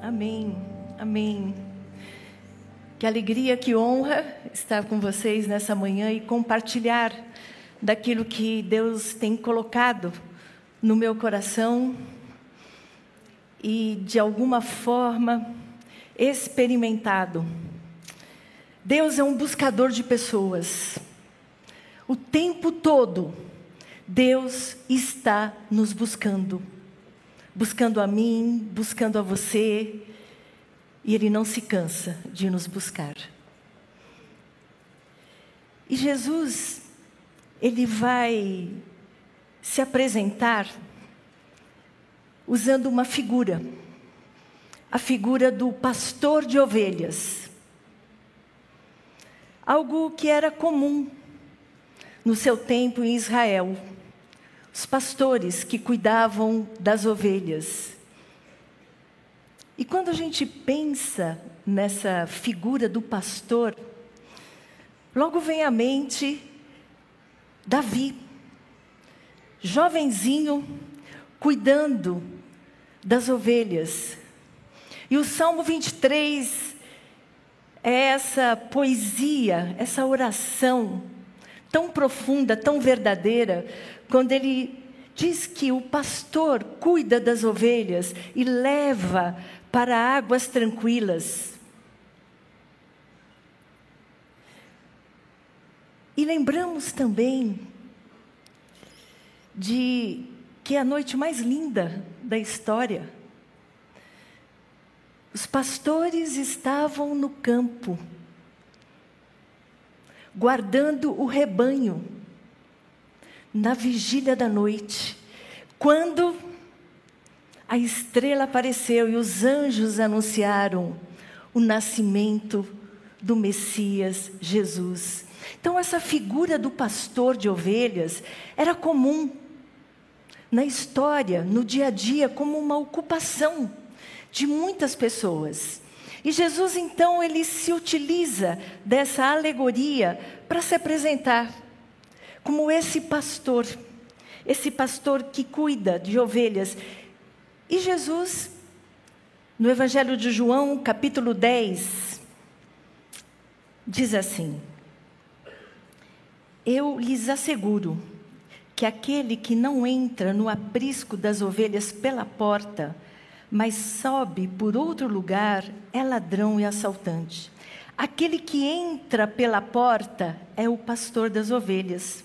Amém, amém. Que alegria, que honra estar com vocês nessa manhã e compartilhar daquilo que Deus tem colocado no meu coração e de alguma forma experimentado. Deus é um buscador de pessoas. O tempo todo, Deus está nos buscando. Buscando a mim, buscando a você, e Ele não se cansa de nos buscar. E Jesus, Ele vai se apresentar usando uma figura, a figura do pastor de ovelhas. Algo que era comum no seu tempo em Israel. Os pastores que cuidavam das ovelhas. E quando a gente pensa nessa figura do pastor, logo vem à mente Davi, jovenzinho, cuidando das ovelhas. E o Salmo 23 é essa poesia, essa oração tão profunda, tão verdadeira, quando ele diz que o pastor cuida das ovelhas e leva para águas tranquilas. E lembramos também de que é a noite mais linda da história. Os pastores estavam no campo, guardando o rebanho, na vigília da noite, quando a estrela apareceu e os anjos anunciaram o nascimento do Messias Jesus. Então, essa figura do pastor de ovelhas era comum na história, no dia a dia, como uma ocupação de muitas pessoas. E Jesus, então, ele se utiliza dessa alegoria para se apresentar como esse pastor, esse pastor que cuida de ovelhas. E Jesus, no Evangelho de João, capítulo 10, diz assim: Eu lhes asseguro que aquele que não entra no aprisco das ovelhas pela porta, mas sobe por outro lugar, é ladrão e assaltante. Aquele que entra pela porta é o pastor das ovelhas.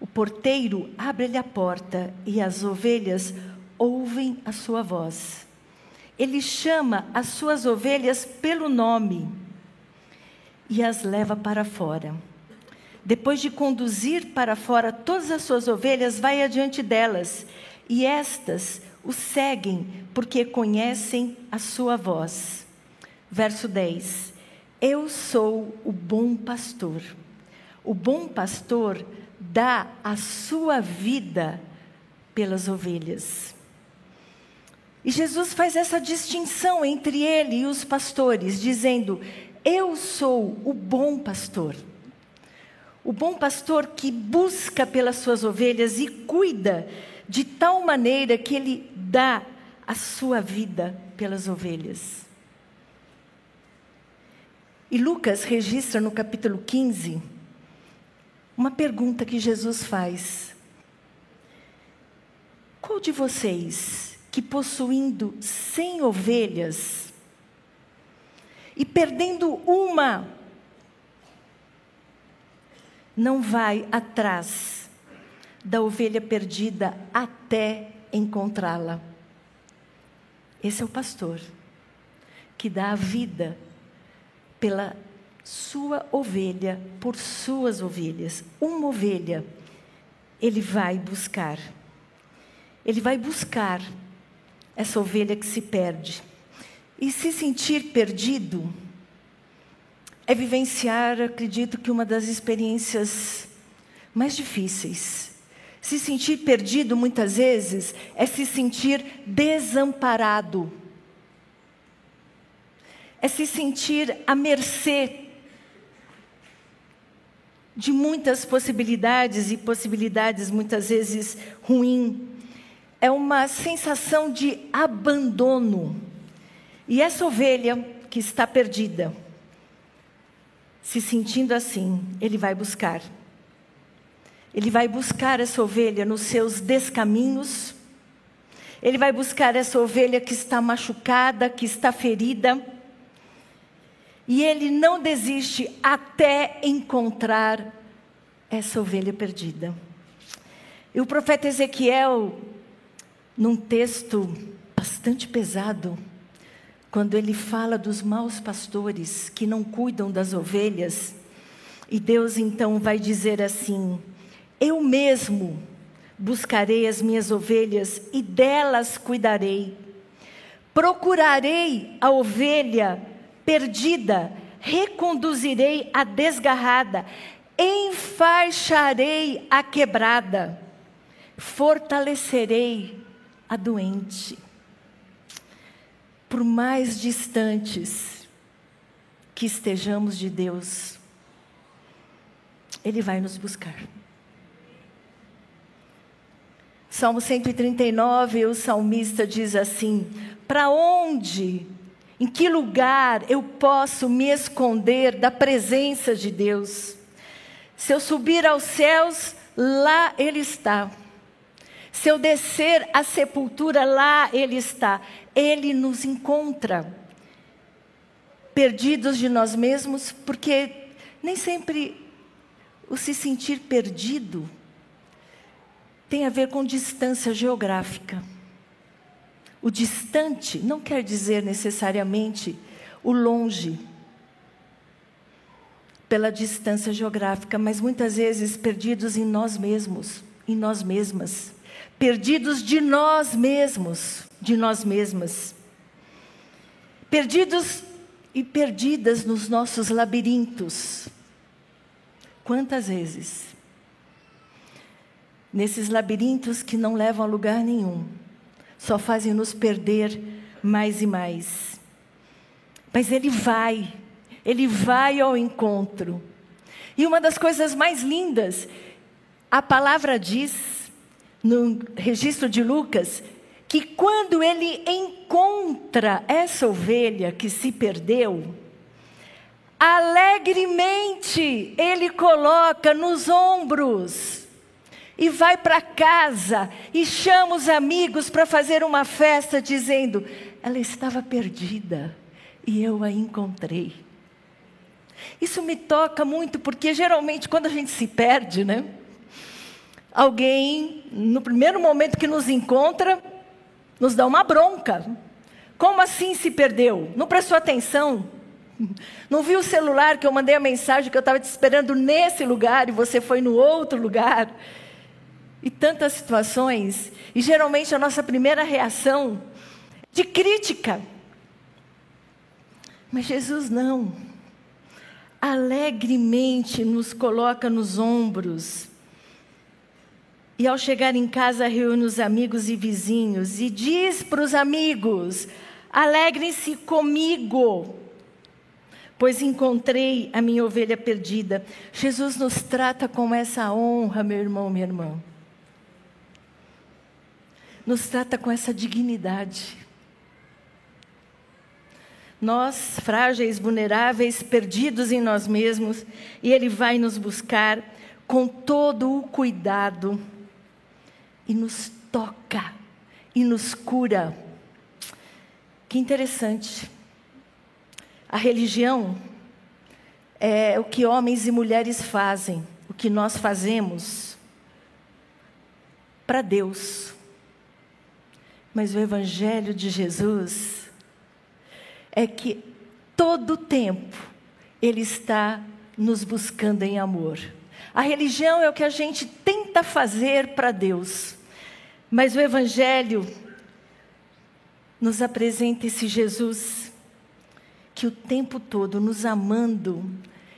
O porteiro abre-lhe a porta e as ovelhas ouvem a sua voz. Ele chama as suas ovelhas pelo nome e as leva para fora. Depois de conduzir para fora todas as suas ovelhas, vai adiante delas, e estas o seguem, porque conhecem a sua voz. Verso 10: Eu sou o bom pastor. O bom pastor dá a sua vida pelas ovelhas. E Jesus faz essa distinção entre ele e os pastores, dizendo: Eu sou o bom pastor. O bom pastor que busca pelas suas ovelhas e cuida de tal maneira que ele dá a sua vida pelas ovelhas. E Lucas registra no capítulo 15 uma pergunta que Jesus faz: Qual de vocês que possuindo cem ovelhas e perdendo uma, não vai atrás da ovelha perdida até encontrá-la. Esse é o pastor que dá a vida pela sua ovelha, por suas ovelhas. Uma ovelha ele vai buscar. Ele vai buscar essa ovelha que se perde. E se sentir perdido, é vivenciar, acredito que uma das experiências mais difíceis. Se sentir perdido muitas vezes é se sentir desamparado. É se sentir à mercê de muitas possibilidades e possibilidades muitas vezes ruins. É uma sensação de abandono. E essa ovelha que está perdida, se sentindo assim, ele vai buscar. Ele vai buscar essa ovelha nos seus descaminhos. Ele vai buscar essa ovelha que está machucada, que está ferida. E ele não desiste até encontrar essa ovelha perdida. E o profeta Ezequiel, num texto bastante pesado, quando ele fala dos maus pastores que não cuidam das ovelhas, e Deus então vai dizer assim: Eu mesmo buscarei as minhas ovelhas e delas cuidarei. Procurarei a ovelha perdida, reconduzirei a desgarrada, enfaixarei a quebrada, fortalecerei a doente. Por mais distantes que estejamos de Deus, Ele vai nos buscar. Salmo 139, o salmista diz assim: Para onde, em que lugar eu posso me esconder da presença de Deus? Se eu subir aos céus, lá Ele está. Se eu descer à sepultura, lá Ele está. Ele nos encontra. Perdidos de nós mesmos, porque nem sempre o se sentir perdido tem a ver com distância geográfica. O distante não quer dizer necessariamente o longe pela distância geográfica, mas muitas vezes perdidos em nós mesmos, em nós mesmas, perdidos de nós mesmos, de nós mesmas. Perdidos e perdidas nos nossos labirintos. Quantas vezes? Nesses labirintos que não levam a lugar nenhum, só fazem nos perder mais e mais. Mas Ele vai, ele vai ao encontro. E uma das coisas mais lindas, a palavra diz, no registro de Lucas, que quando ele encontra essa ovelha que se perdeu, alegremente ele coloca nos ombros e vai para casa e chama os amigos para fazer uma festa, dizendo: ela estava perdida e eu a encontrei. Isso me toca muito, porque geralmente quando a gente se perde, né? Alguém, no primeiro momento que nos encontra, nos dá uma bronca. Como assim se perdeu? Não prestou atenção? Não viu o celular que eu mandei a mensagem que eu estava te esperando nesse lugar e você foi no outro lugar? E tantas situações. E geralmente a nossa primeira reação de crítica. Mas Jesus não alegremente nos coloca nos ombros. E ao chegar em casa, reúne os amigos e vizinhos e diz para os amigos: alegrem-se comigo, pois encontrei a minha ovelha perdida. Jesus nos trata com essa honra, meu irmão, minha irmã. Nos trata com essa dignidade. Nós, frágeis, vulneráveis, perdidos em nós mesmos, e Ele vai nos buscar com todo o cuidado e nos toca e nos cura. Que interessante. A religião é o que homens e mulheres fazem, o que nós fazemos para Deus. Mas o Evangelho de Jesus é que todo o tempo Ele está nos buscando em amor. A religião é o que a gente tenta fazer para Deus, mas o Evangelho nos apresenta esse Jesus que o tempo todo, nos amando,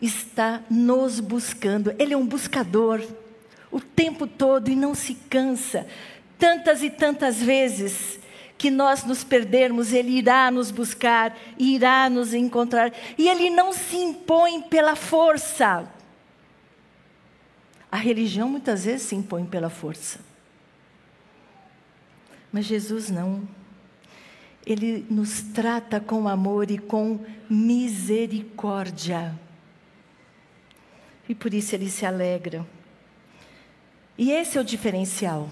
está nos buscando. Ele é um buscador o tempo todo e não se cansa. Tantas e tantas vezes que nós nos perdermos, Ele irá nos buscar, irá nos encontrar. E Ele não se impõe pela força. A religião muitas vezes se impõe pela força. Mas Jesus não. Ele nos trata com amor e com misericórdia. E por isso ele se alegra. E esse é o diferencial.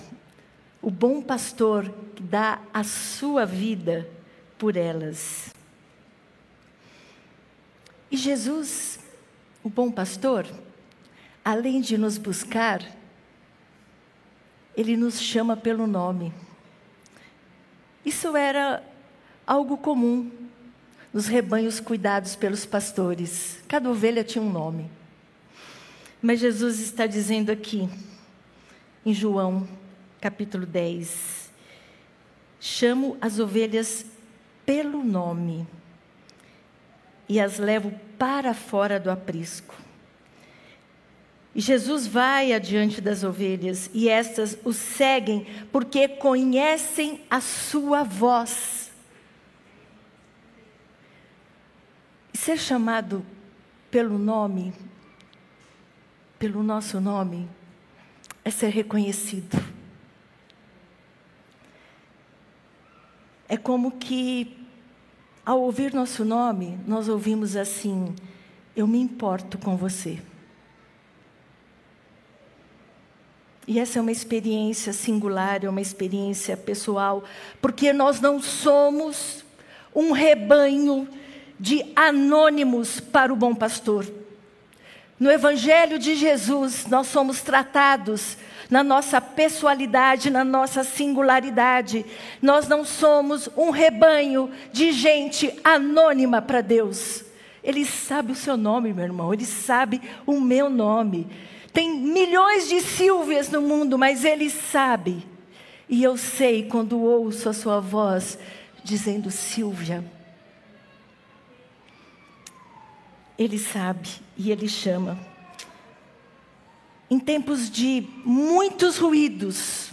O bom pastor dá a sua vida por elas. E Jesus, o bom pastor, além de nos buscar, ele nos chama pelo nome. Isso era algo comum nos rebanhos cuidados pelos pastores. Cada ovelha tinha um nome. Mas Jesus está dizendo aqui, em João, capítulo 10, chamo as ovelhas pelo nome e as levo para fora do aprisco. E Jesus vai adiante das ovelhas e estas o seguem porque conhecem a sua voz. Ser chamado pelo nome, pelo nosso nome, é ser reconhecido. É como que, ao ouvir nosso nome, nós ouvimos assim: Eu me importo com você. E essa é uma experiência singular, é uma experiência pessoal, porque nós não somos um rebanho de anônimos para o bom pastor. No Evangelho de Jesus, nós somos tratados na nossa pessoalidade, na nossa singularidade. Nós não somos um rebanho de gente anônima para Deus. Ele sabe o seu nome, meu irmão, ele sabe o meu nome. Tem milhões de Silvias no mundo, mas Ele sabe. E eu sei quando ouço a Sua voz dizendo Silvia. Ele sabe e Ele chama. Em tempos de muitos ruídos,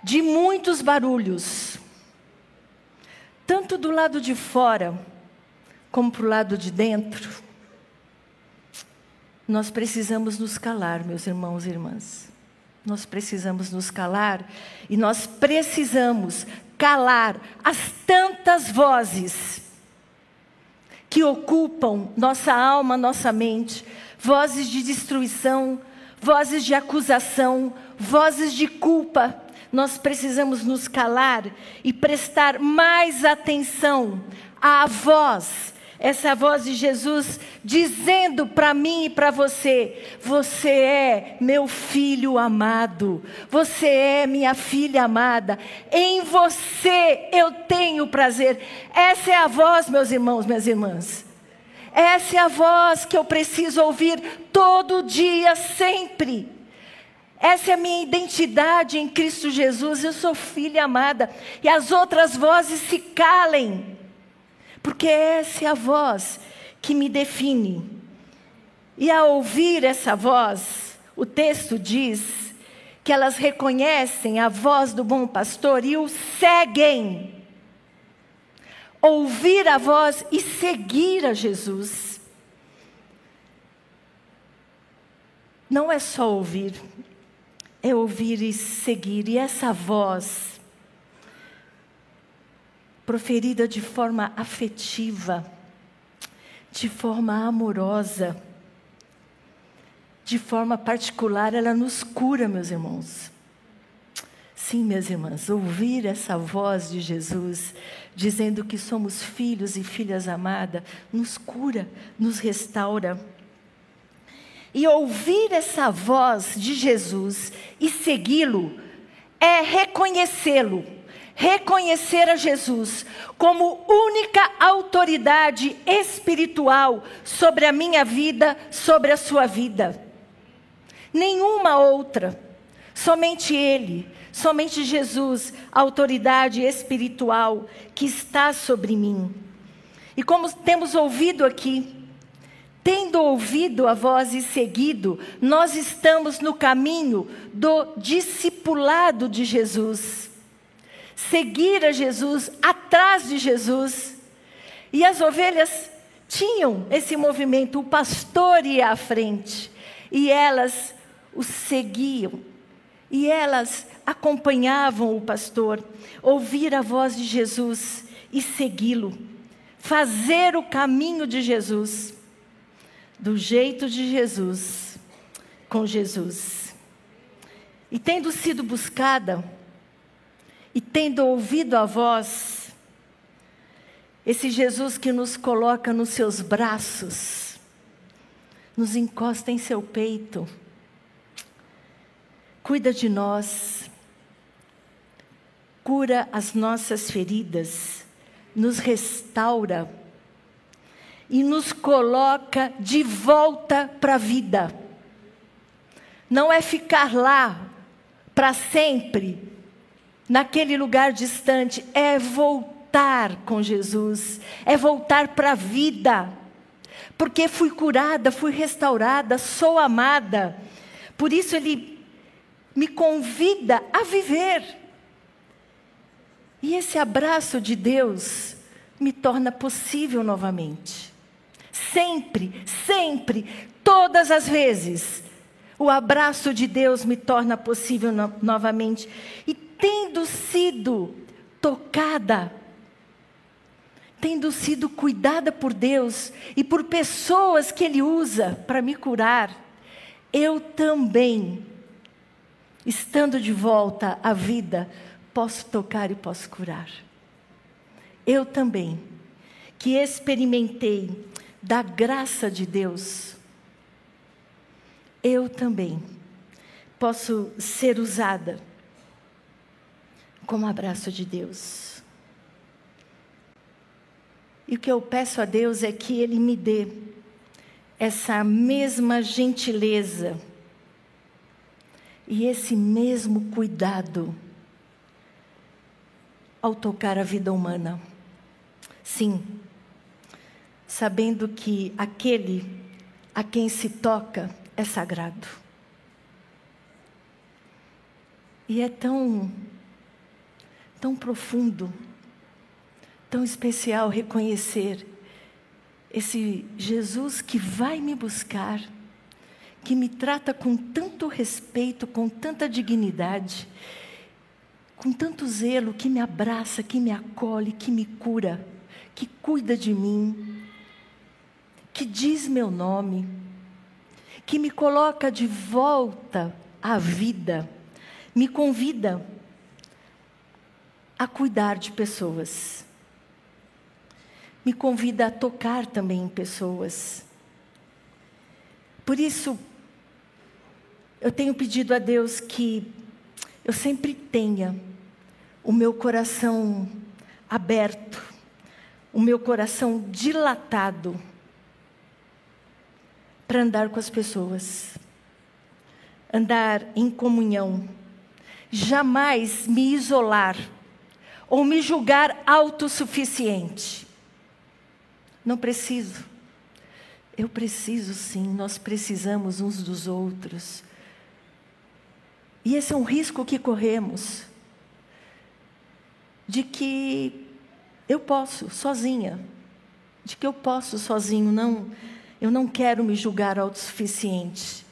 de muitos barulhos, tanto do lado de fora como para o lado de dentro, nós precisamos nos calar, meus irmãos e irmãs. Nós precisamos nos calar e nós precisamos calar as tantas vozes que ocupam nossa alma, nossa mente, vozes de destruição, vozes de acusação, vozes de culpa. Nós precisamos nos calar e prestar mais atenção à voz essa voz de Jesus dizendo para mim e para você: Você é meu filho amado, você é minha filha amada, em você eu tenho prazer. Essa é a voz, meus irmãos, minhas irmãs. Essa é a voz que eu preciso ouvir todo dia, sempre. Essa é a minha identidade em Cristo Jesus. Eu sou filha amada. E as outras vozes se calem porque essa é a voz que me define. E ao ouvir essa voz, o texto diz que elas reconhecem a voz do bom pastor e o seguem. Ouvir a voz e seguir a Jesus. Não é só ouvir, é ouvir e seguir. E essa voz proferida de forma afetiva, de forma amorosa, de forma particular, ela nos cura, meus irmãos. Sim, minhas irmãs, ouvir essa voz de Jesus dizendo que somos filhos e filhas amadas, nos cura, nos restaura. E ouvir essa voz de Jesus e segui-lo é reconhecê-lo reconhecer a Jesus como única autoridade espiritual sobre a minha vida, sobre a sua vida. Nenhuma outra, somente Ele, somente Jesus, a autoridade espiritual que está sobre mim. E como temos ouvido aqui, Tendo ouvido a voz e seguido, nós estamos no caminho do discipulado de Jesus seguir a Jesus, atrás de Jesus. E as ovelhas tinham esse movimento, o pastor ia à frente, e elas o seguiam, e elas acompanhavam o pastor, ouvir a voz de Jesus e segui-lo, fazer o caminho de Jesus, do jeito de Jesus, com Jesus. E tendo sido buscada, e tendo ouvido a voz, esse Jesus que nos coloca nos seus braços, nos encosta em seu peito, cuida de nós, cura as nossas feridas, nos restaura e nos coloca de volta para a vida. Não é ficar lá para sempre, naquele lugar distante, é voltar com Jesus, é voltar para a vida. Porque fui curada, fui restaurada, sou amada. Por isso ele me convida a viver. E esse abraço de Deus me torna possível novamente. Sempre, sempre, todas as vezes, o abraço de Deus me torna possível no novamente. E tendo sido tocada, tendo sido cuidada por Deus e por pessoas que Ele usa para me curar, eu também, estando de volta à vida, posso tocar e posso curar. Eu também, que experimentei da graça de Deus, eu também posso ser usada como abraço de Deus. E o que eu peço a Deus é que Ele me dê essa mesma gentileza e esse mesmo cuidado ao tocar a vida humana. Sim, sabendo que aquele a quem se toca é sagrado. E é tão, tão profundo, tão especial reconhecer esse Jesus que vai me buscar, que me trata com tanto respeito, com tanta dignidade, com tanto zelo, que me abraça, que me acolhe, que me cura, que cuida de mim, que diz meu nome, que me coloca de volta à vida, me convida a cuidar de pessoas, me convida a tocar também em pessoas. Por isso, eu tenho pedido a Deus que eu sempre tenha o meu coração aberto, o meu coração dilatado para andar com as pessoas, andar em comunhão, jamais me isolar ou me julgar autossuficiente. Não preciso. Eu preciso sim, nós precisamos uns dos outros. E esse é um risco que corremos de que eu posso sozinha, de que eu posso sozinho, não, eu não quero me julgar autossuficiente.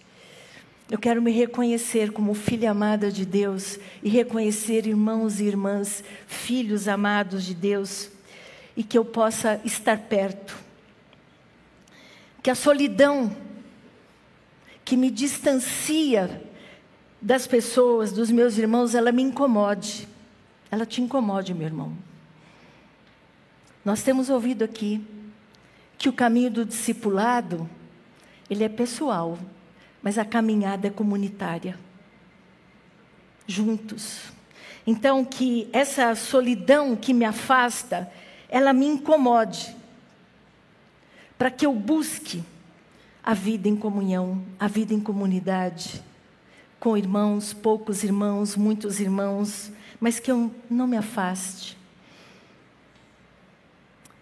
Eu quero me reconhecer como filha amada de Deus e reconhecer irmãos e irmãs, filhos amados de Deus, e que eu possa estar perto. Que a solidão que me distancia das pessoas, dos meus irmãos, ela me incomode. Ela te incomode, meu irmão. Nós temos ouvido aqui que o caminho do discipulado, ele é pessoal, mas a caminhada é comunitária. Juntos. Então que essa solidão que me afasta, ela me incomode. Para que eu busque a vida em comunhão, a vida em comunidade com irmãos, poucos irmãos, muitos irmãos, mas que eu não me afaste.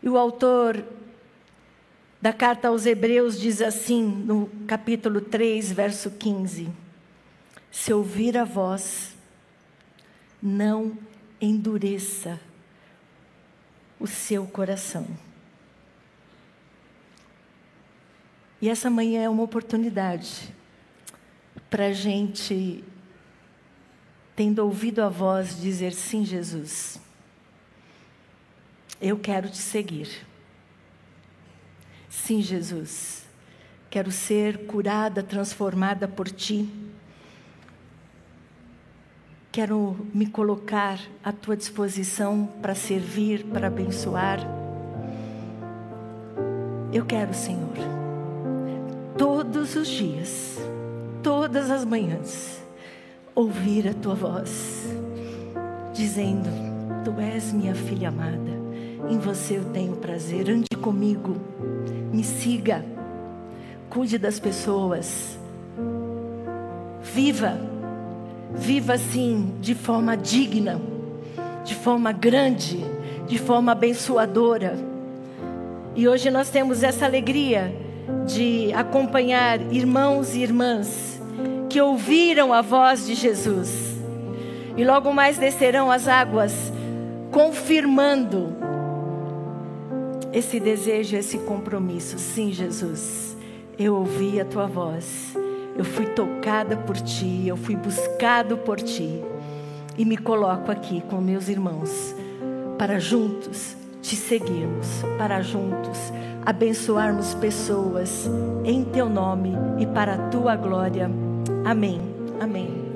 E o autor da carta aos Hebreus diz assim, no capítulo 3, verso 15: Se ouvir a voz, não endureça o seu coração. E essa manhã é uma oportunidade para a gente tendo ouvido a voz dizer sim, Jesus, eu quero te seguir. Sim, Jesus, quero ser curada, transformada por ti. Quero me colocar à tua disposição para servir, para abençoar. Eu quero, Senhor, todos os dias, todas as manhãs, ouvir a tua voz, dizendo: Tu és minha filha amada, em você eu tenho prazer, ande comigo, me siga, cuide das pessoas, viva Viva assim, de forma digna, de forma grande, de forma abençoadora. E hoje nós temos essa alegria de acompanhar irmãos e irmãs que ouviram a voz de Jesus. E logo mais descerão as águas, confirmando esse desejo, esse compromisso. Sim, Jesus, eu ouvi a tua voz eu fui tocada por ti, eu fui buscado por ti. E me coloco aqui com meus irmãos para juntos te seguirmos, para juntos abençoarmos pessoas em teu nome e para a tua glória. Amém. Amém.